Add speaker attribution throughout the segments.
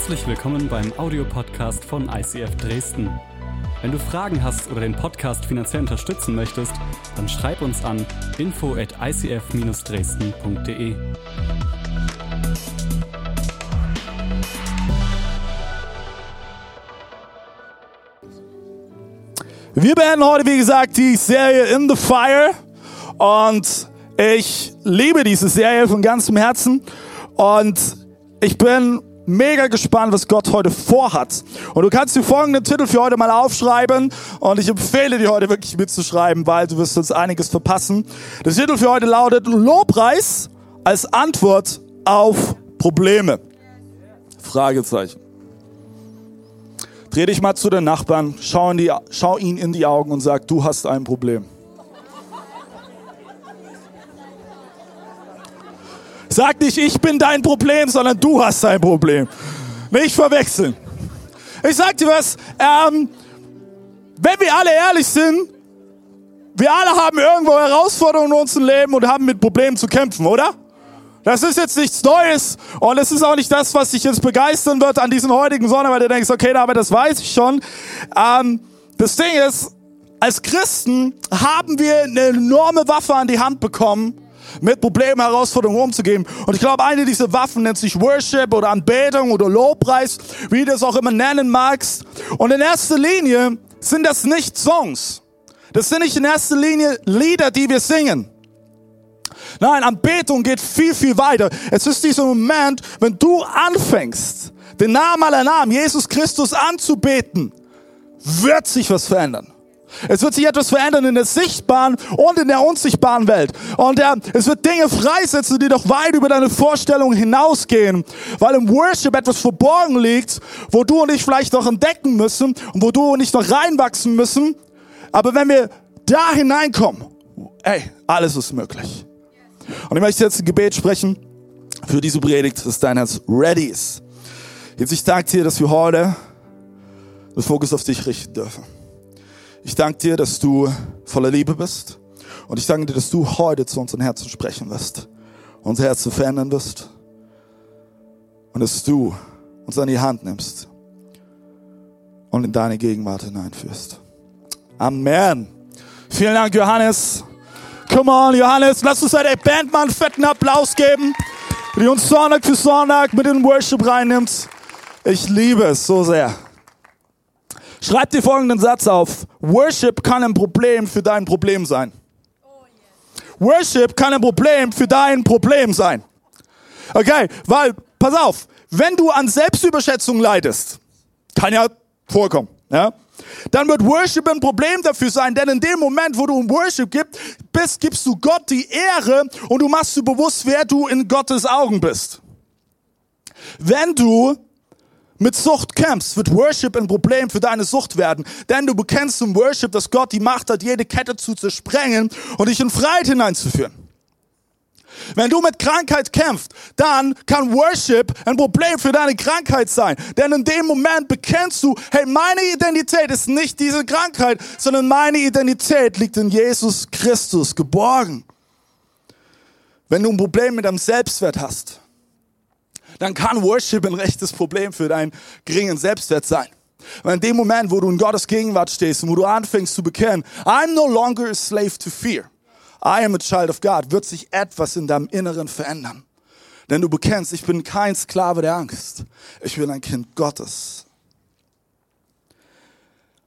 Speaker 1: Herzlich willkommen beim Audiopodcast von ICF Dresden. Wenn du Fragen hast oder den Podcast finanziell unterstützen möchtest, dann schreib uns an info at icf-dresden.de.
Speaker 2: Wir beenden heute, wie gesagt, die Serie In the Fire. Und ich liebe diese Serie von ganzem Herzen. Und ich bin mega gespannt, was Gott heute vorhat. Und du kannst dir folgenden Titel für heute mal aufschreiben. Und ich empfehle dir heute wirklich mitzuschreiben, weil du wirst uns einiges verpassen. Der Titel für heute lautet Lobpreis als Antwort auf Probleme. Fragezeichen. Dreh dich mal zu den Nachbarn, schau, in die, schau ihn in die Augen und sag, du hast ein Problem. Sag nicht, ich bin dein Problem, sondern du hast ein Problem. Nicht verwechseln. Ich sag dir was, ähm, wenn wir alle ehrlich sind, wir alle haben irgendwo Herausforderungen in unserem Leben und haben mit Problemen zu kämpfen, oder? Das ist jetzt nichts Neues und es ist auch nicht das, was dich jetzt begeistern wird an diesem heutigen Sonntag, weil du denkst, okay, aber das weiß ich schon. Ähm, das Ding ist, als Christen haben wir eine enorme Waffe an die Hand bekommen, mit Problemen, Herausforderungen umzugehen. Und ich glaube, eine dieser Waffen nennt sich Worship oder Anbetung oder Lobpreis, wie du es auch immer nennen magst. Und in erster Linie sind das nicht Songs. Das sind nicht in erster Linie Lieder, die wir singen. Nein, Anbetung geht viel, viel weiter. Es ist dieser Moment, wenn du anfängst, den Namen aller Namen, Jesus Christus anzubeten, wird sich was verändern. Es wird sich etwas verändern in der sichtbaren und in der unsichtbaren Welt. Und äh, es wird Dinge freisetzen, die doch weit über deine Vorstellungen hinausgehen. Weil im Worship etwas verborgen liegt, wo du und ich vielleicht noch entdecken müssen und wo du und ich noch reinwachsen müssen. Aber wenn wir da hineinkommen, ey, alles ist möglich. Und ich möchte jetzt ein Gebet sprechen für diese Predigt, dass dein Herz ready ist. Jetzt ich danke dir, dass wir heute den Fokus auf dich richten dürfen. Ich danke dir, dass du voller Liebe bist. Und ich danke dir, dass du heute zu unseren Herzen sprechen wirst. Unser Herzen verändern wirst. Und dass du uns an die Hand nimmst und in deine Gegenwart hineinführst. Amen. Vielen Dank, Johannes. Come on, Johannes, lass uns der Band mal einen fetten Applaus geben, die uns Sonntag für Sonntag mit in den Worship reinnimmt. Ich liebe es so sehr. Schreib dir folgenden Satz auf. Worship kann ein Problem für dein Problem sein. Worship kann ein Problem für dein Problem sein. Okay, weil, pass auf, wenn du an Selbstüberschätzung leidest, kann ja vorkommen, ja, dann wird Worship ein Problem dafür sein, denn in dem Moment, wo du im Worship gibst, bist, gibst du Gott die Ehre und du machst dir bewusst, wer du in Gottes Augen bist. Wenn du mit Sucht kämpfst, wird Worship ein Problem für deine Sucht werden. Denn du bekennst im Worship, dass Gott die Macht hat, jede Kette zu zersprengen und dich in Freiheit hineinzuführen. Wenn du mit Krankheit kämpfst, dann kann Worship ein Problem für deine Krankheit sein. Denn in dem Moment bekennst du, hey, meine Identität ist nicht diese Krankheit, sondern meine Identität liegt in Jesus Christus geborgen. Wenn du ein Problem mit deinem Selbstwert hast, dann kann Worship ein rechtes Problem für deinen geringen Selbstwert sein. Weil in dem Moment, wo du in Gottes Gegenwart stehst und wo du anfängst zu bekennen, I'm no longer a slave to fear. I am a child of God, wird sich etwas in deinem Inneren verändern. Denn du bekennst, ich bin kein Sklave der Angst. Ich bin ein Kind Gottes.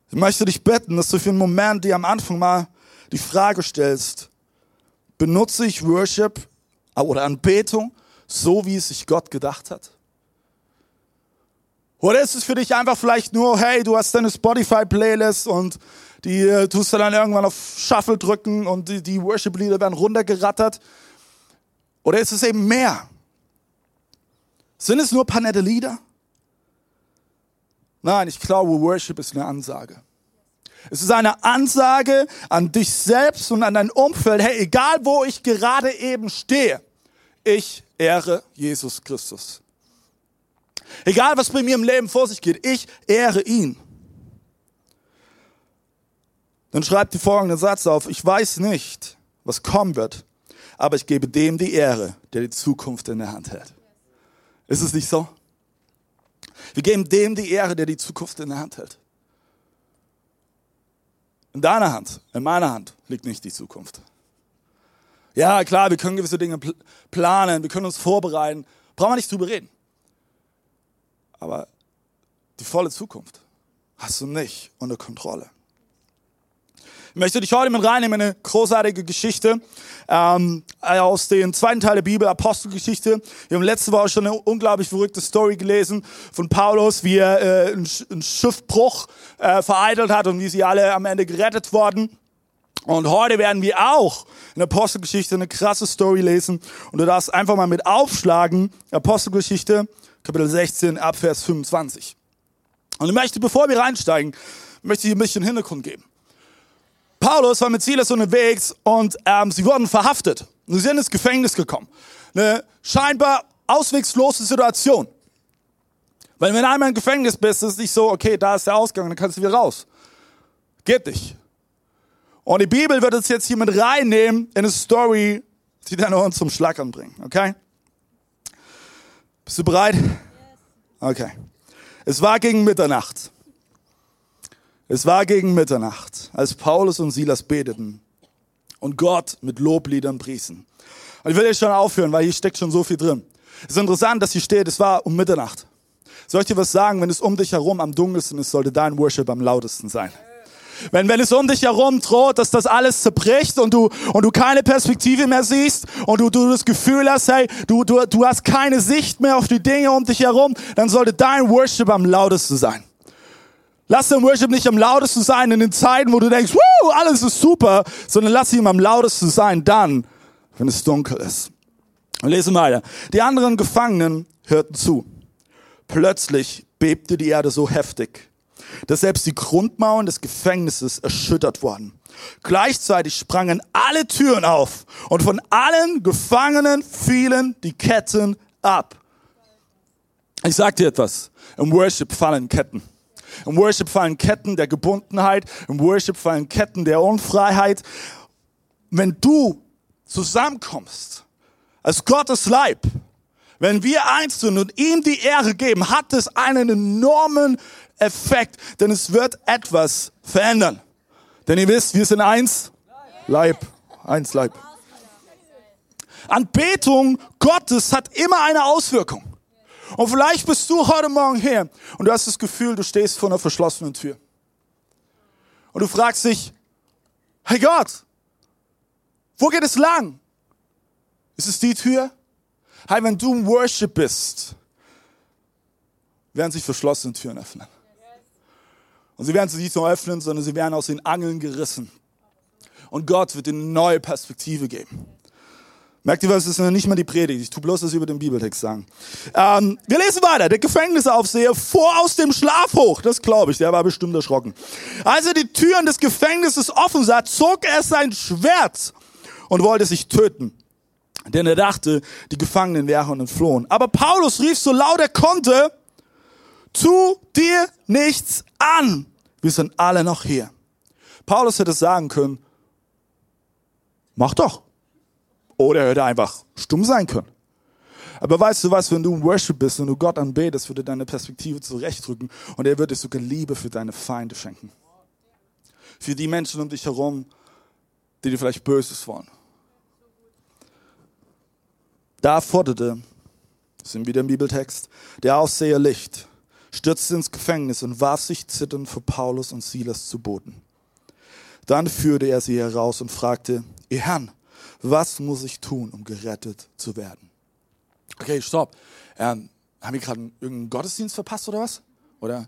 Speaker 2: Ich möchte dich bitten, dass du für einen Moment dir am Anfang mal die Frage stellst, benutze ich Worship oder Anbetung so, wie es sich Gott gedacht hat? Oder ist es für dich einfach vielleicht nur, hey, du hast deine Spotify-Playlist und die äh, tust du dann irgendwann auf Shuffle drücken und die, die Worship-Lieder werden runtergerattert? Oder ist es eben mehr? Sind es nur ein paar nette Lieder? Nein, ich glaube, Worship ist eine Ansage. Es ist eine Ansage an dich selbst und an dein Umfeld. Hey, egal wo ich gerade eben stehe, ich ehre Jesus Christus. Egal was bei mir im Leben vor sich geht, ich ehre ihn. Dann schreibt die folgenden Satz auf. Ich weiß nicht, was kommen wird, aber ich gebe dem die Ehre, der die Zukunft in der Hand hält. Ist es nicht so? Wir geben dem die Ehre, der die Zukunft in der Hand hält. In deiner Hand, in meiner Hand liegt nicht die Zukunft. Ja, klar, wir können gewisse Dinge planen, wir können uns vorbereiten, brauchen wir nicht drüber reden. Aber die volle Zukunft hast du nicht unter Kontrolle. Ich möchte dich heute mit reinnehmen in eine großartige Geschichte ähm, aus dem zweiten Teil der Bibel, Apostelgeschichte. Wir haben letzte Woche schon eine unglaublich verrückte Story gelesen von Paulus, wie er äh, einen Schiffbruch äh, vereitelt hat und wie sie alle am Ende gerettet wurden. Und heute werden wir auch in der Apostelgeschichte eine krasse Story lesen. Und du darfst einfach mal mit aufschlagen, Apostelgeschichte, Kapitel 16, Abvers 25. Und ich möchte, bevor wir reinsteigen, möchte ich ein bisschen Hintergrund geben. Paulus war mit Silas unterwegs und ähm, sie wurden verhaftet. Sie sind ins Gefängnis gekommen. Eine scheinbar auswegslose Situation. Weil wenn du einmal im Gefängnis bist, ist es nicht so, okay, da ist der Ausgang, dann kannst du wieder raus. Geht nicht. Und die Bibel wird uns jetzt hier mit reinnehmen in eine Story, die dann uns zum Schlackern bringt. Okay? Bist du bereit? Okay. Es war gegen Mitternacht. Es war gegen Mitternacht, als Paulus und Silas beteten und Gott mit Lobliedern priesen. Und ich will jetzt schon aufhören, weil hier steckt schon so viel drin. Es ist interessant, dass hier steht, es war um Mitternacht. Soll ich dir was sagen? Wenn es um dich herum am dunkelsten ist, sollte dein Worship am lautesten sein. Wenn, wenn es um dich herum droht, dass das alles zerbricht und du, und du keine Perspektive mehr siehst und du, du das Gefühl hast, hey, du, du, du hast keine Sicht mehr auf die Dinge um dich herum, dann sollte dein Worship am lautesten sein. Lass dein Worship nicht am lautesten sein in den Zeiten, wo du denkst, Woo, alles ist super, sondern lass ihn am lautesten sein dann, wenn es dunkel ist. Wir lesen weiter. Die anderen Gefangenen hörten zu. Plötzlich bebte die Erde so heftig, dass selbst die Grundmauern des Gefängnisses erschüttert wurden. Gleichzeitig sprangen alle Türen auf und von allen Gefangenen fielen die Ketten ab. Ich sag dir etwas. Im Worship fallen Ketten. Im Worship fallen Ketten der Gebundenheit. Im Worship fallen Ketten der Unfreiheit. Wenn du zusammenkommst als Gottes Leib, wenn wir eins sind und ihm die Ehre geben, hat es einen enormen Effekt, denn es wird etwas verändern. Denn ihr wisst, wir sind eins Leib, eins Leib. Anbetung Gottes hat immer eine Auswirkung. Und vielleicht bist du heute Morgen hier und du hast das Gefühl, du stehst vor einer verschlossenen Tür. Und du fragst dich, hey Gott, wo geht es lang? Ist es die Tür? Hey, wenn du im Worship bist, werden sich verschlossene Türen öffnen. Und sie werden sich nicht nur öffnen, sondern sie werden aus den Angeln gerissen. Und Gott wird eine neue Perspektive geben. Merkt ihr was? Das ist nicht mal die Predigt. Ich tue bloß das über den Bibeltext sagen. Ähm, wir lesen weiter. Der Gefängnisaufseher fuhr aus dem Schlaf hoch. Das glaube ich. Der war bestimmt erschrocken. Als er die Türen des Gefängnisses offen sah, zog er sein Schwert und wollte sich töten. Denn er dachte, die Gefangenen wären entflohen. Aber Paulus rief so laut er konnte, tu dir nichts an. Wir sind alle noch hier. Paulus hätte sagen können, mach doch. Oder er hätte einfach stumm sein können. Aber weißt du was, wenn du im Worship bist und du Gott anbetest, würde deine Perspektive zurechtrücken und er wird dir sogar Liebe für deine Feinde schenken. Für die Menschen um dich herum, die dir vielleicht Böses wollen. Da forderte, sind wieder im Bibeltext, der Ausseher Licht, stürzte ins Gefängnis und warf sich zitternd vor Paulus und Silas zu Boden. Dann führte er sie heraus und fragte, ihr Herrn, was muss ich tun, um gerettet zu werden? Okay, stopp. Ähm, haben wir gerade irgendeinen Gottesdienst verpasst oder was? Oder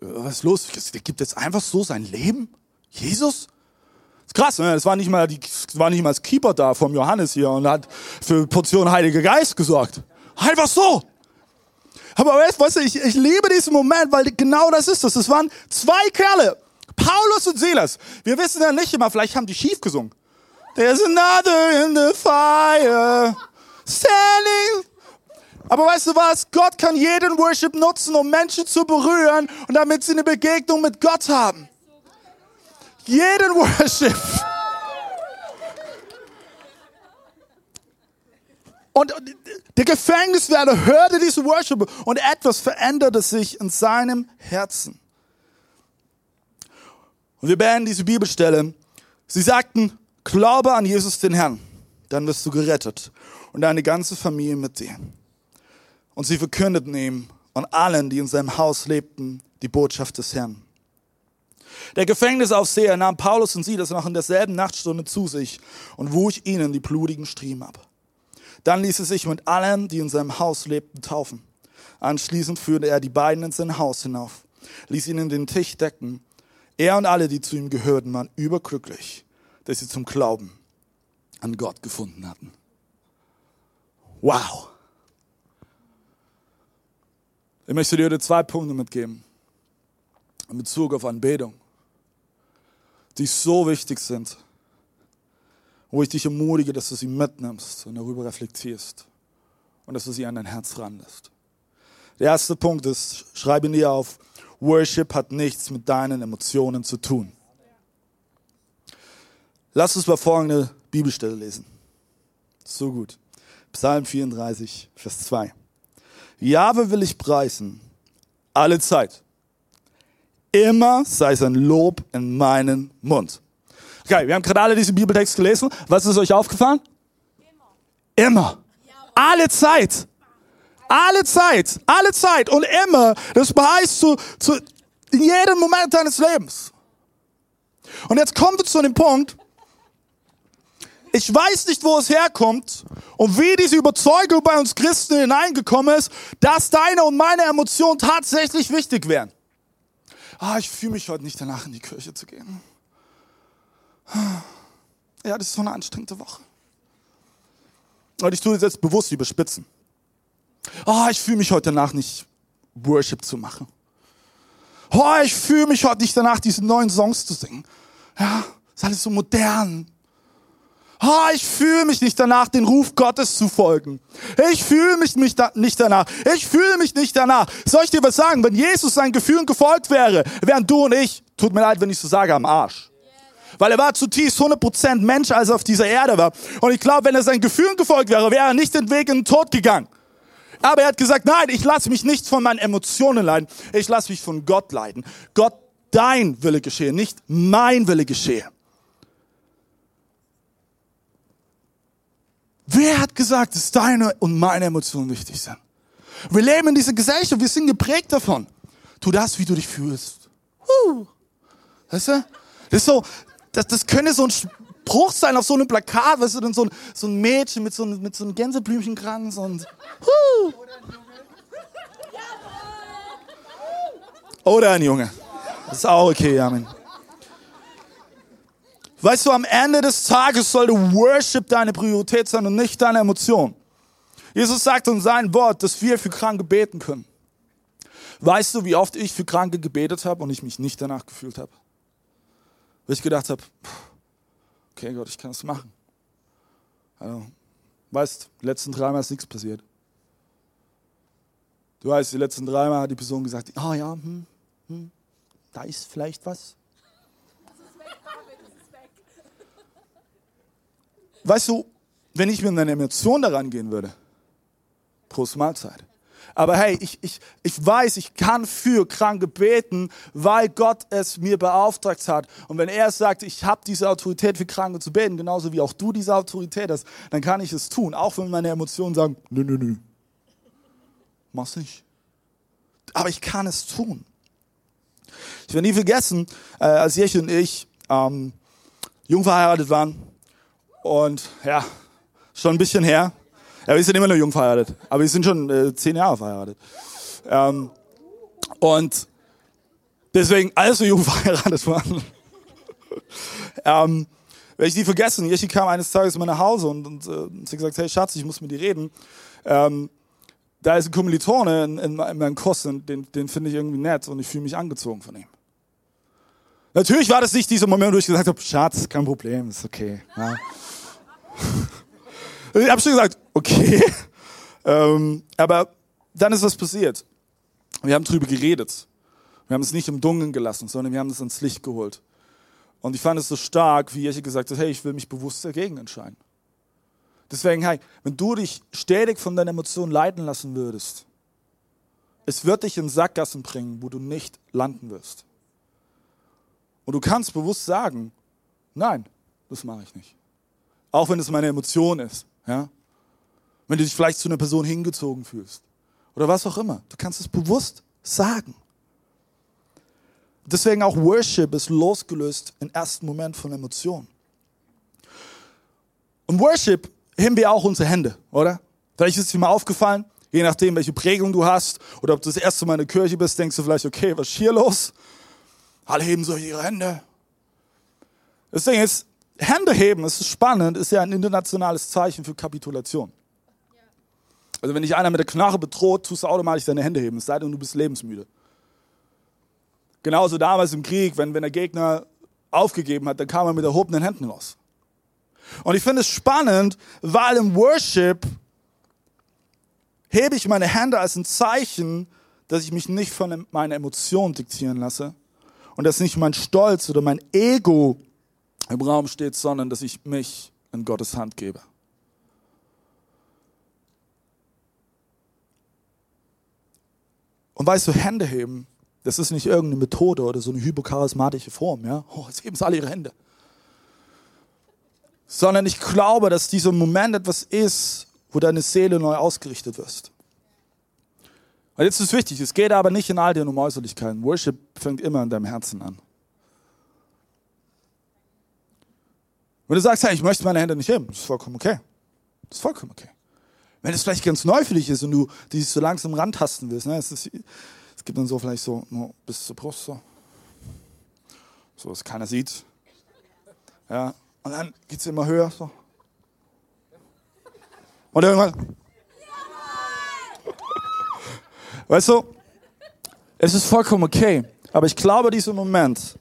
Speaker 2: äh, was ist los? Der gibt jetzt einfach so sein Leben? Jesus? Krass, ne? Das war nicht mal, die, war nicht mal das Keeper da vom Johannes hier und hat für Portion Heiliger Geist gesorgt. Einfach so. Aber weißt du, ich, ich liebe diesen Moment, weil genau das ist das. Es waren zwei Kerle, Paulus und Silas. Wir wissen ja nicht immer, vielleicht haben die schief gesungen. There's another in the fire, standing. Aber weißt du was? Gott kann jeden Worship nutzen, um Menschen zu berühren und damit sie eine Begegnung mit Gott haben. Jeden Worship. Und Der Gefängniswärter hörte diese Worship und etwas veränderte sich in seinem Herzen. Und wir beenden diese Bibelstelle. Sie sagten, glaube an Jesus den Herrn, dann wirst du gerettet und deine ganze Familie mit dir. Und sie verkündeten ihm und allen, die in seinem Haus lebten, die Botschaft des Herrn. Der Gefängnisaufseher nahm Paulus und Silas noch in derselben Nachtstunde zu sich und wusch ihnen die blutigen Striemen ab. Dann ließ er sich mit allen, die in seinem Haus lebten, taufen. Anschließend führte er die beiden in sein Haus hinauf, ließ ihnen den Tisch decken. Er und alle, die zu ihm gehörten, waren überglücklich, dass sie zum Glauben an Gott gefunden hatten. Wow! Ich möchte dir heute zwei Punkte mitgeben in Bezug auf Anbetung, die so wichtig sind, wo ich dich ermutige, dass du sie mitnimmst und darüber reflektierst und dass du sie an dein Herz ranlässt. Der erste Punkt ist, schreibe dir auf, Worship hat nichts mit deinen Emotionen zu tun. Lass uns mal folgende Bibelstelle lesen. So gut. Psalm 34, Vers 2. Jahwe will ich preisen, alle Zeit. Immer sei sein Lob in meinen Mund. Okay, wir haben gerade alle diesen Bibeltext gelesen. Was ist euch aufgefallen? Immer. Alle Zeit. Alle Zeit. Alle Zeit. Und immer. Das heißt zu, zu in jedem Moment deines Lebens. Und jetzt kommen wir zu dem Punkt, ich weiß nicht, wo es herkommt und wie diese Überzeugung bei uns Christen hineingekommen ist, dass deine und meine Emotionen tatsächlich wichtig wären. Ah, ich fühle mich heute nicht danach, in die Kirche zu gehen. Ja, das ist so eine anstrengende Woche. Und ich tue das jetzt bewusst überspitzen. Ah, ich fühle mich heute danach nicht, Worship zu machen. Oh, ich fühle mich heute nicht danach, diese neuen Songs zu singen. Ja, ist alles so modern oh, ich fühle mich nicht danach, den Ruf Gottes zu folgen. Ich fühle mich nicht danach. Ich fühle mich nicht danach. Soll ich dir was sagen? Wenn Jesus seinen Gefühlen gefolgt wäre, wären du und ich, tut mir leid, wenn ich so sage, am Arsch. Weil er war zutiefst 100% Mensch, als er auf dieser Erde war. Und ich glaube, wenn er seinen Gefühlen gefolgt wäre, wäre er nicht den Weg in den Tod gegangen. Aber er hat gesagt, nein, ich lasse mich nicht von meinen Emotionen leiden. Ich lasse mich von Gott leiden. Gott, dein Wille geschehe, nicht mein Wille geschehe. Wer hat gesagt, dass deine und meine Emotionen wichtig sind? Wir leben in dieser Gesellschaft, wir sind geprägt davon. Tu das, wie du dich fühlst. Huh. Weißt du? Das ist so, das, das könnte so ein Spruch sein auf so einem Plakat, weißt du, dann so ein, so ein Mädchen mit so, einem, mit so einem Gänseblümchenkranz und, huh. Oder ein Junge. Das ist auch okay, Amen. Weißt du, am Ende des Tages sollte Worship deine Priorität sein und nicht deine Emotion. Jesus sagt in seinem Wort, dass wir für Kranke beten können. Weißt du, wie oft ich für Kranke gebetet habe und ich mich nicht danach gefühlt habe? Weil ich gedacht habe, okay Gott, ich kann es machen. Also, weißt, die letzten dreimal ist nichts passiert. Du weißt, die letzten dreimal hat die Person gesagt, ah oh ja, hm, hm, da ist vielleicht was. Weißt du, wenn ich mit einer Emotion daran gehen würde, Prost Mahlzeit. Aber hey, ich, ich, ich weiß, ich kann für Kranke beten, weil Gott es mir beauftragt hat. Und wenn er sagt, ich habe diese Autorität für Kranke zu beten, genauso wie auch du diese Autorität hast, dann kann ich es tun. Auch wenn meine Emotionen sagen, nö, nö, nö, mach's nicht. Aber ich kann es tun. Ich werde nie vergessen, äh, als Jeche und ich ähm, jung verheiratet waren, und ja, schon ein bisschen her. Ja, wir sind immer noch jung verheiratet, aber wir sind schon äh, zehn Jahre verheiratet. Ähm, und deswegen, als wir jung verheiratet waren, ähm, werde ich nie vergessen. Jeschi kam eines Tages mal nach Hause und, und äh, sie gesagt, hey Schatz, ich muss mit dir reden. Ähm, da ist ein Kommilitone in, in, in meinem Kurs, den, den finde ich irgendwie nett und ich fühle mich angezogen von ihm. Natürlich war das nicht dieser Moment, wo ich gesagt habe, Schatz, kein Problem, ist okay. Ja. ich habe schon gesagt, okay. Ähm, aber dann ist was passiert. Wir haben drüber geredet. Wir haben es nicht im Dunkeln gelassen, sondern wir haben es ans Licht geholt. Und ich fand es so stark, wie Jeche gesagt hat, hey, ich will mich bewusst dagegen entscheiden. Deswegen, hey, wenn du dich stetig von deinen Emotionen leiten lassen würdest, es wird dich in Sackgassen bringen, wo du nicht landen wirst. Und du kannst bewusst sagen, nein, das mache ich nicht. Auch wenn es meine Emotion ist. Ja? Wenn du dich vielleicht zu einer Person hingezogen fühlst. Oder was auch immer. Du kannst es bewusst sagen. Deswegen auch Worship ist losgelöst im ersten Moment von Emotionen. Und Worship heben wir auch unsere Hände, oder? Vielleicht ist es dir mal aufgefallen, je nachdem, welche Prägung du hast oder ob du das erste Mal in der Kirche bist, denkst du vielleicht, okay, was ist hier los? Alle heben so ihre Hände. Ding ist, Hände heben, das ist spannend, ist ja ein internationales Zeichen für Kapitulation. Also wenn dich einer mit der Knarre bedroht, tust du automatisch deine Hände heben, es sei denn, du bist lebensmüde. Genauso damals im Krieg, wenn, wenn der Gegner aufgegeben hat, dann kam er mit erhobenen Händen raus. Und ich finde es spannend, weil im Worship hebe ich meine Hände als ein Zeichen, dass ich mich nicht von meinen Emotionen diktieren lasse und dass nicht mein Stolz oder mein Ego im Raum steht, sondern dass ich mich in Gottes Hand gebe. Und weißt du, Hände heben, das ist nicht irgendeine Methode oder so eine hypocharismatische Form, ja? Oh, jetzt heben sie alle ihre Hände sondern ich glaube, dass dieser Moment etwas ist, wo deine Seele neu ausgerichtet wirst. Und jetzt ist wichtig, es geht aber nicht in all den um Äußerlichkeiten. Worship fängt immer in deinem Herzen an. Wenn du sagst, hey, ich möchte meine Hände nicht heben, das ist vollkommen okay. Das ist vollkommen okay. Wenn es vielleicht ganz neu für dich ist und du dich so langsam rantasten willst, ne, es, ist, es gibt dann so vielleicht so nur bis zur Brust so, so dass keiner sieht. Ja, und dann geht es immer höher. So. Und irgendwann. Weißt du, es ist vollkommen okay. Aber ich glaube, dieser Moment,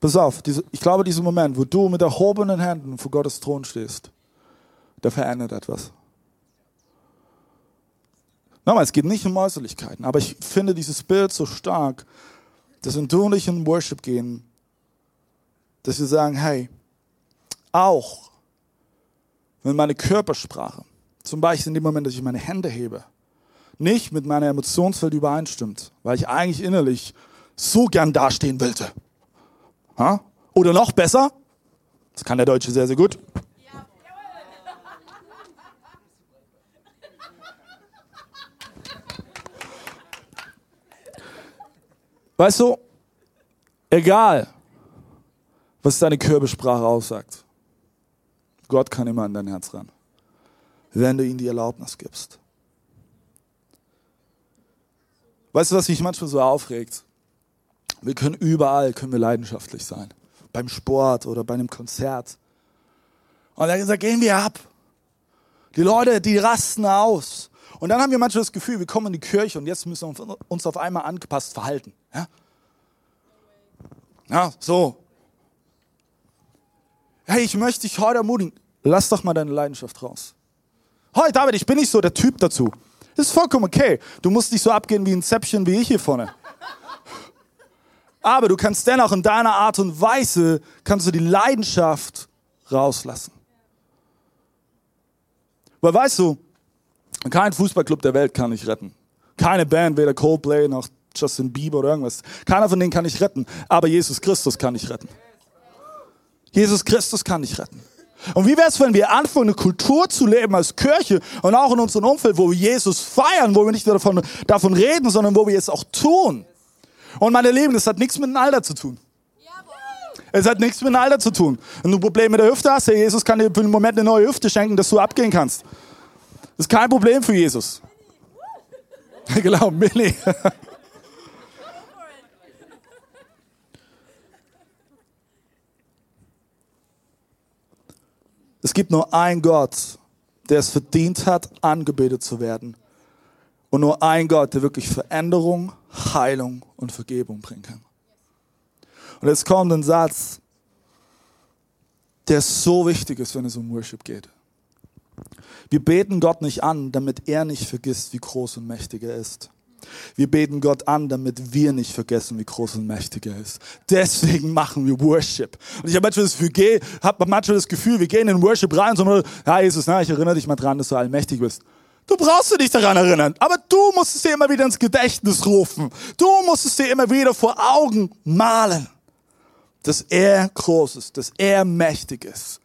Speaker 2: pass auf, ich glaube, dieser Moment, wo du mit erhobenen Händen vor Gottes Thron stehst, der verändert etwas. Nochmal, es geht nicht um Äußerlichkeiten, aber ich finde dieses Bild so stark, dass wenn du und ich in Worship gehen, dass wir sagen, hey, auch wenn meine Körpersprache, zum Beispiel in dem Moment, dass ich meine Hände hebe, nicht mit meiner Emotionswelt übereinstimmt, weil ich eigentlich innerlich so gern dastehen wollte. Oder noch besser, das kann der Deutsche sehr, sehr gut. Weißt du, egal, was deine Körpersprache aussagt, Gott kann immer an dein Herz ran, wenn du ihm die Erlaubnis gibst. Weißt du, was mich manchmal so aufregt? Wir können überall, können wir leidenschaftlich sein. Beim Sport oder bei einem Konzert. Und dann gehen wir ab. Die Leute, die rasten aus. Und dann haben wir manchmal das Gefühl, wir kommen in die Kirche und jetzt müssen wir uns auf einmal angepasst verhalten. Ja, ja so hey, ich möchte dich heute ermutigen, lass doch mal deine Leidenschaft raus. Hey David, ich bin nicht so der Typ dazu. Ist vollkommen okay. Du musst nicht so abgehen wie ein Zäppchen wie ich hier vorne. Aber du kannst dennoch in deiner Art und Weise, kannst du die Leidenschaft rauslassen. Weil weißt du, kein Fußballclub der Welt kann dich retten. Keine Band, weder Coldplay noch Justin Bieber oder irgendwas. Keiner von denen kann dich retten. Aber Jesus Christus kann dich retten. Jesus Christus kann dich retten. Und wie wäre es, wenn wir anfangen, eine Kultur zu leben als Kirche und auch in unserem Umfeld, wo wir Jesus feiern, wo wir nicht nur davon, davon reden, sondern wo wir es auch tun. Und meine Lieben, das hat nichts mit dem Alter zu tun. Es hat nichts mit dem Alter zu tun. Wenn du ein Problem mit der Hüfte hast, Jesus kann dir für einen Moment eine neue Hüfte schenken, dass du abgehen kannst. Das ist kein Problem für Jesus. genau, Millie. Es gibt nur einen Gott, der es verdient hat, angebetet zu werden. Und nur ein Gott, der wirklich Veränderung, Heilung und Vergebung bringen kann. Und jetzt kommt ein Satz, der so wichtig ist, wenn es um Worship geht. Wir beten Gott nicht an, damit er nicht vergisst, wie groß und mächtig er ist. Wir beten Gott an, damit wir nicht vergessen, wie groß und mächtig er ist. Deswegen machen wir Worship. Und ich habe manchmal hab manchmal das Gefühl wir gehen in Worship rein und sagen, ja Jesus, na, ich erinnere dich mal dran, dass du allmächtig bist. Du brauchst dich daran erinnern, aber du musst es dir immer wieder ins Gedächtnis rufen. Du musst es dir immer wieder vor Augen malen, dass er groß ist, dass er mächtig ist.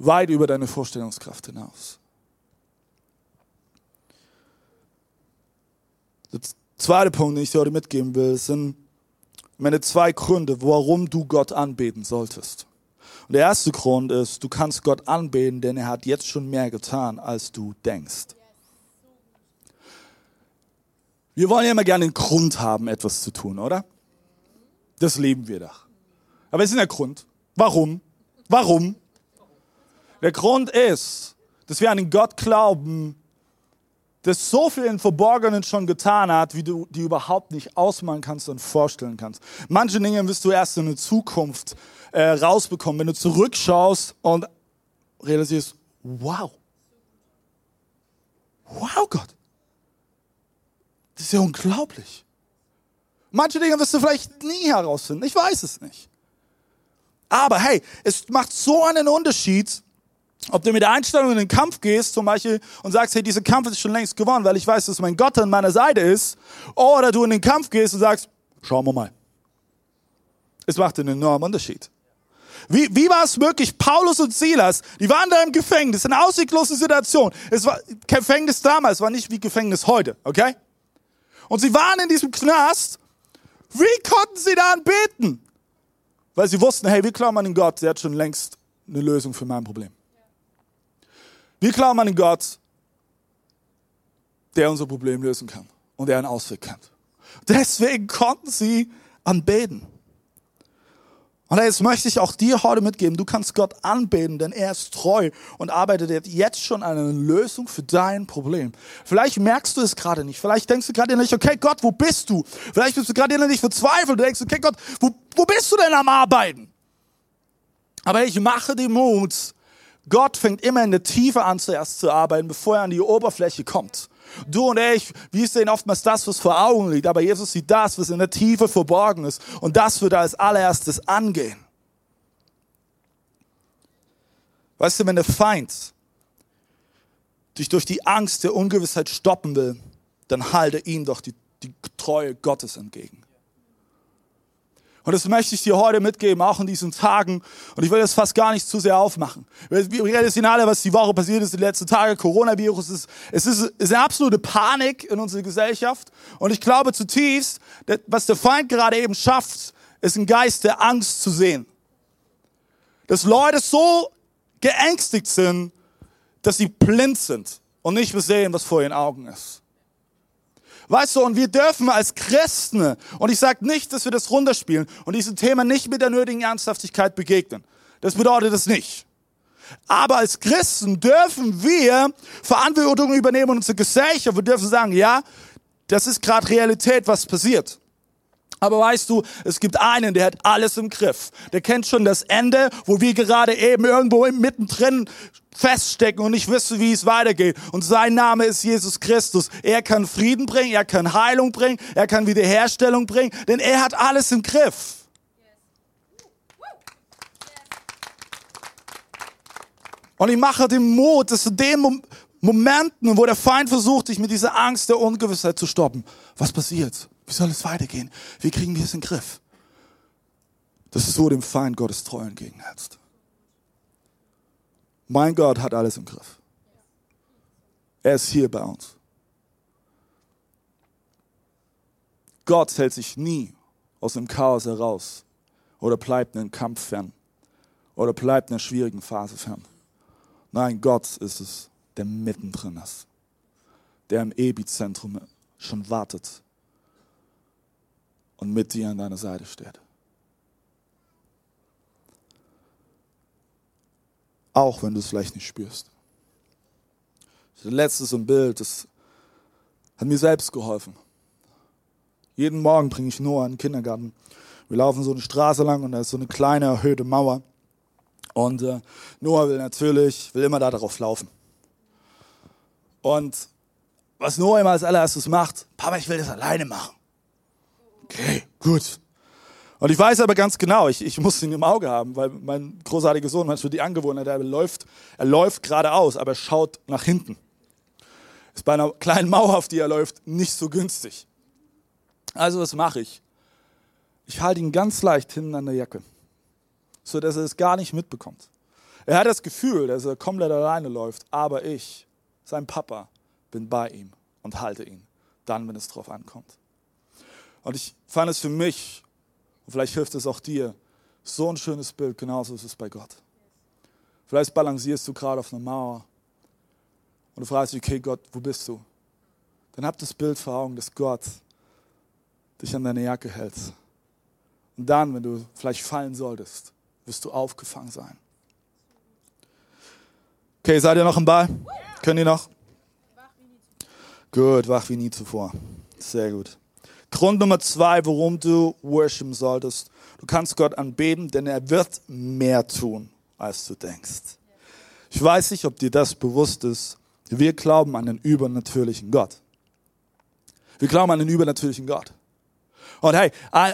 Speaker 2: Weit über deine Vorstellungskraft hinaus. Der zweite Punkt, den ich dir heute mitgeben will, sind meine zwei Gründe, warum du Gott anbeten solltest. Und der erste Grund ist, du kannst Gott anbeten, denn er hat jetzt schon mehr getan, als du denkst. Wir wollen ja immer gerne einen Grund haben, etwas zu tun, oder? Das leben wir doch. Aber es ist der Grund. Warum? Warum? Der Grund ist, dass wir an den Gott glauben, das so viel im Verborgenen schon getan hat, wie du die überhaupt nicht ausmalen kannst und vorstellen kannst. Manche Dinge wirst du erst in der Zukunft äh, rausbekommen, wenn du zurückschaust und realisierst, wow. Wow, Gott. Das ist ja unglaublich. Manche Dinge wirst du vielleicht nie herausfinden. Ich weiß es nicht. Aber hey, es macht so einen Unterschied, ob du mit der Einstellung in den Kampf gehst, zum Beispiel, und sagst, hey, dieser Kampf ist schon längst gewonnen, weil ich weiß, dass mein Gott an meiner Seite ist, oder du in den Kampf gehst und sagst, schauen wir mal. Es macht einen enormen Unterschied. Wie, wie war es möglich? Paulus und Silas, die waren da im Gefängnis, in einer ausweglosen Situation. Es war Gefängnis damals, war nicht wie Gefängnis heute, okay? Und sie waren in diesem Knast. Wie konnten sie da anbeten? Weil sie wussten, hey, wir glauben an den Gott, der hat schon längst eine Lösung für mein Problem. Wir glauben an den Gott, der unser Problem lösen kann und der einen Ausweg kennt. Deswegen konnten sie anbeten. Und jetzt möchte ich auch dir heute mitgeben, du kannst Gott anbeten, denn er ist treu und arbeitet jetzt schon an einer Lösung für dein Problem. Vielleicht merkst du es gerade nicht. Vielleicht denkst du gerade nicht, okay Gott, wo bist du? Vielleicht bist du gerade nicht verzweifelt. Du denkst, okay Gott, wo, wo bist du denn am Arbeiten? Aber ich mache dir Mut, Gott fängt immer in der Tiefe an zuerst zu arbeiten, bevor er an die Oberfläche kommt. Du und ich, wir sehen oftmals das, was vor Augen liegt, aber Jesus sieht das, was in der Tiefe verborgen ist. Und das wird er als allererstes angehen. Weißt du, wenn der Feind dich durch die Angst der Ungewissheit stoppen will, dann halte ihm doch die, die Treue Gottes entgegen. Und das möchte ich dir heute mitgeben, auch in diesen Tagen. Und ich will das fast gar nicht zu sehr aufmachen. Wir realisieren alle, was die Woche passiert ist, die letzten Tage. Coronavirus ist, es ist, ist eine absolute Panik in unserer Gesellschaft. Und ich glaube zutiefst, was der Feind gerade eben schafft, ist ein Geist der Angst zu sehen. Dass Leute so geängstigt sind, dass sie blind sind und nicht mehr sehen, was vor ihren Augen ist. Weißt du, und wir dürfen als Christen, und ich sage nicht, dass wir das runterspielen und diesem Thema nicht mit der nötigen Ernsthaftigkeit begegnen. Das bedeutet es nicht. Aber als Christen dürfen wir Verantwortung übernehmen in unserer Gesellschaft. Wir dürfen sagen, ja, das ist gerade Realität, was passiert. Aber weißt du, es gibt einen, der hat alles im Griff. Der kennt schon das Ende, wo wir gerade eben irgendwo mittendrin feststecken und nicht wissen, wie es weitergeht. Und sein Name ist Jesus Christus. Er kann Frieden bringen, er kann Heilung bringen, er kann Wiederherstellung bringen, denn er hat alles im Griff. Und ich mache den Mut, dass in den Momenten, wo der Feind versucht, dich mit dieser Angst der Ungewissheit zu stoppen, was passiert? Wie soll es weitergehen? Wie kriegen wir es in den Griff? Dass du so dem Feind Gottes treu entgegenhältst. Mein Gott hat alles im Griff. Er ist hier bei uns. Gott hält sich nie aus dem Chaos heraus oder bleibt in einem Kampf fern oder bleibt in einer schwierigen Phase fern. Nein, Gott ist es, der mittendrin ist, der im Epizentrum schon wartet und mit dir an deiner Seite steht. Auch wenn du es vielleicht nicht spürst. Das letzte so ein Bild, das hat mir selbst geholfen. Jeden Morgen bringe ich Noah in den Kindergarten. Wir laufen so eine Straße lang und da ist so eine kleine erhöhte Mauer. Und äh, Noah will natürlich, will immer da drauf laufen. Und was Noah immer als allererstes macht, Papa, ich will das alleine machen. Okay, gut. Und ich weiß aber ganz genau, ich, ich muss ihn im Auge haben, weil mein großartiger Sohn manchmal die Angewohnheit, er läuft, er läuft geradeaus, aber er schaut nach hinten. Ist bei einer kleinen Mauer, auf die er läuft, nicht so günstig. Also was mache ich? Ich halte ihn ganz leicht hinten an der Jacke, so dass er es gar nicht mitbekommt. Er hat das Gefühl, dass er komplett alleine läuft, aber ich, sein Papa, bin bei ihm und halte ihn, dann, wenn es drauf ankommt. Und ich fand es für mich, und vielleicht hilft es auch dir, so ein schönes Bild, genauso ist es bei Gott. Vielleicht balancierst du gerade auf einer Mauer und du fragst dich, okay Gott, wo bist du? Dann hab das Bild vor Augen, dass Gott dich an deine Jacke hält. Und dann, wenn du vielleicht fallen solltest, wirst du aufgefangen sein. Okay, seid ihr noch im Ball? Können ihr noch? Gut, wach wie nie zuvor. Sehr gut. Grund Nummer zwei, warum du worshipen solltest. Du kannst Gott anbeten, denn er wird mehr tun, als du denkst. Ich weiß nicht, ob dir das bewusst ist. Wir glauben an den übernatürlichen Gott. Wir glauben an den übernatürlichen Gott. Und hey,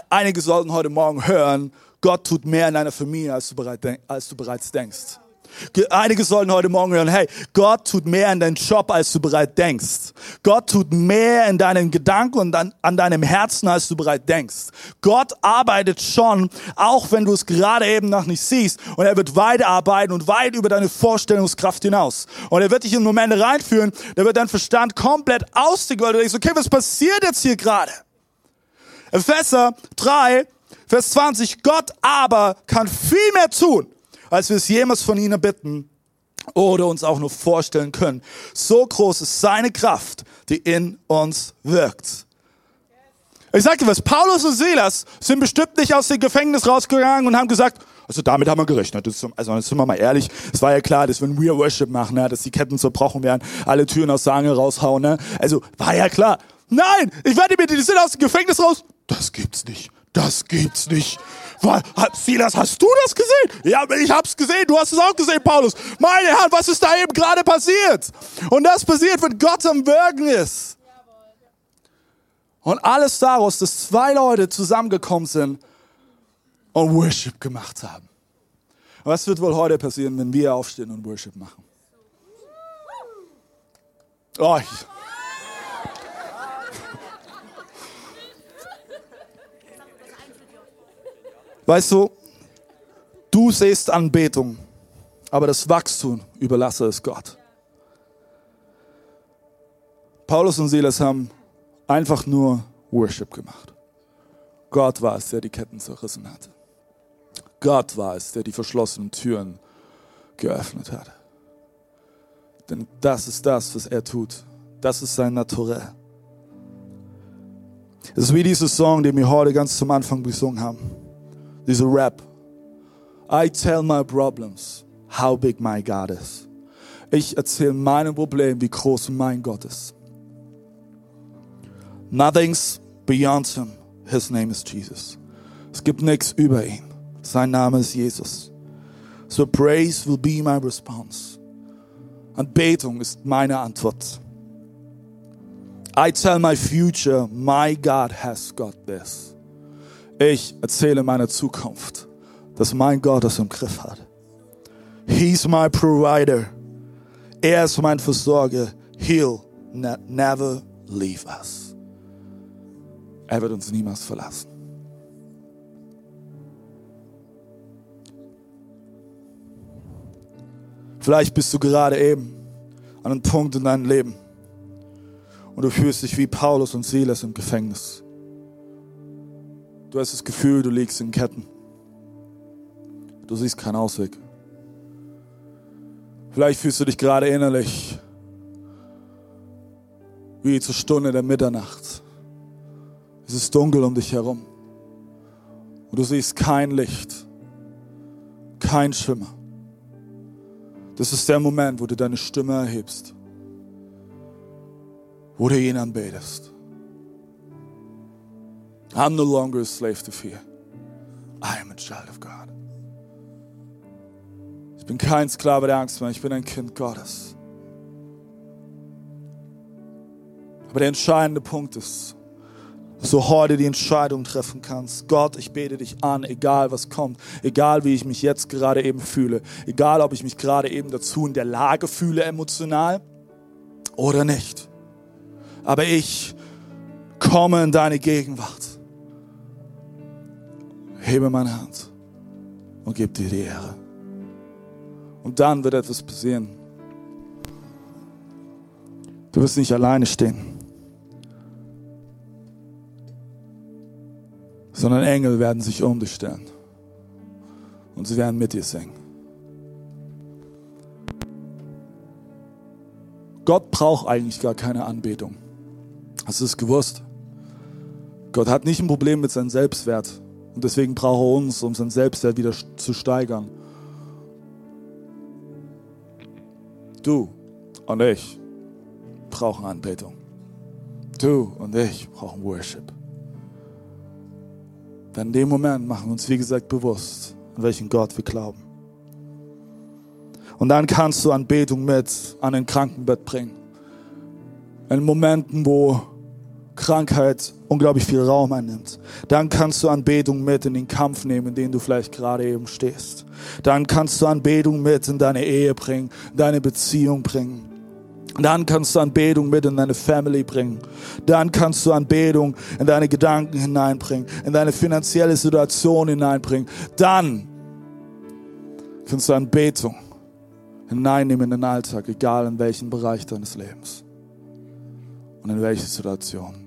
Speaker 2: einige sollten heute Morgen hören, Gott tut mehr in deiner Familie, als du, als du bereits denkst. Einige sollten heute Morgen hören, hey, Gott tut mehr in deinem Job, als du bereit denkst. Gott tut mehr in deinen Gedanken und an, an deinem Herzen, als du bereit denkst. Gott arbeitet schon, auch wenn du es gerade eben noch nicht siehst. Und er wird weiterarbeiten und weit über deine Vorstellungskraft hinaus. Und er wird dich in Momente reinführen, da wird dein Verstand komplett weil du denkst, okay, was passiert jetzt hier gerade? Epheser 3, Vers 20, Gott aber kann viel mehr tun als wir es jemals von ihnen bitten oder uns auch nur vorstellen können. So groß ist seine Kraft, die in uns wirkt. Ich sag dir was, Paulus und Silas sind bestimmt nicht aus dem Gefängnis rausgegangen und haben gesagt, also damit haben wir gerechnet. Das, also jetzt sind wir mal ehrlich, es war ja klar, dass wenn wir Worship machen, ne, dass die Ketten zerbrochen werden, alle Türen aus Sange raushauen. Ne? Also war ja klar. Nein, ich werde mir, die sind aus dem Gefängnis raus. Das gibt's nicht. Das gibt's nicht. Silas, hast du das gesehen? Ja, ich hab's gesehen. Du hast es auch gesehen, Paulus. Meine Herren, was ist da eben gerade passiert? Und das passiert, wenn Gott am Wirken ist. Und alles daraus, dass zwei Leute zusammengekommen sind und Worship gemacht haben. Was wird wohl heute passieren, wenn wir aufstehen und Worship machen? Oh, ich Weißt du, du siehst Anbetung, aber das Wachstum überlasse es Gott. Paulus und Silas haben einfach nur Worship gemacht. Gott war es, der die Ketten zerrissen hatte. Gott war es, der die verschlossenen Türen geöffnet hat. Denn das ist das, was er tut. Das ist sein Naturell. Es ist wie dieser Song, den wir heute ganz zum Anfang gesungen haben dieser Rap. I tell my problems how big my God is. Ich erzähle meinem Problem, wie groß mein Gott ist. Nothing's beyond him. His name is Jesus. Es gibt nichts über ihn. Sein Name ist Jesus. So praise will be my response. Anbetung ist meine Antwort. I tell my future, my God has got this. Ich erzähle meine Zukunft, dass mein Gott es im Griff hat. He's my provider. Er ist mein Versorger. He'll ne never leave us. Er wird uns niemals verlassen. Vielleicht bist du gerade eben an einem Punkt in deinem Leben und du fühlst dich wie Paulus und Silas im Gefängnis. Du hast das Gefühl, du liegst in Ketten. Du siehst keinen Ausweg. Vielleicht fühlst du dich gerade innerlich wie zur Stunde der Mitternacht. Es ist dunkel um dich herum. Und du siehst kein Licht, kein Schimmer. Das ist der Moment, wo du deine Stimme erhebst, wo du ihn anbetest. I'm no longer a slave to fear. I am a child of God. Ich bin kein Sklave der Angst mehr, ich bin ein Kind Gottes. Aber der entscheidende Punkt ist, dass du heute die Entscheidung treffen kannst. Gott, ich bete dich an, egal was kommt, egal wie ich mich jetzt gerade eben fühle, egal ob ich mich gerade eben dazu in der Lage fühle emotional oder nicht. Aber ich komme in deine Gegenwart. Hebe meine Hand und gebe dir die Ehre. Und dann wird etwas passieren. Du wirst nicht alleine stehen. sondern Engel werden sich um dich stellen und sie werden mit dir singen. Gott braucht eigentlich gar keine Anbetung. Hast du es gewusst? Gott hat nicht ein Problem mit seinem Selbstwert und deswegen braucht er uns, um seinen Selbstwert wieder zu steigern. Du und ich brauchen Anbetung. Du und ich brauchen Worship. Denn in dem Moment machen wir uns, wie gesagt, bewusst, an welchen Gott wir glauben. Und dann kannst du Anbetung mit an den Krankenbett bringen. In Momenten, wo Krankheit unglaublich viel Raum einnimmt. Dann kannst du Anbetung mit in den Kampf nehmen, in dem du vielleicht gerade eben stehst. Dann kannst du Anbetung mit in deine Ehe bringen, in deine Beziehung bringen. Dann kannst du Anbetung mit in deine Family bringen. Dann kannst du Anbetung in deine Gedanken hineinbringen, in deine finanzielle Situation hineinbringen. Dann kannst du Anbetung hineinnehmen in den Alltag, egal in welchen Bereich deines Lebens und in welche Situation.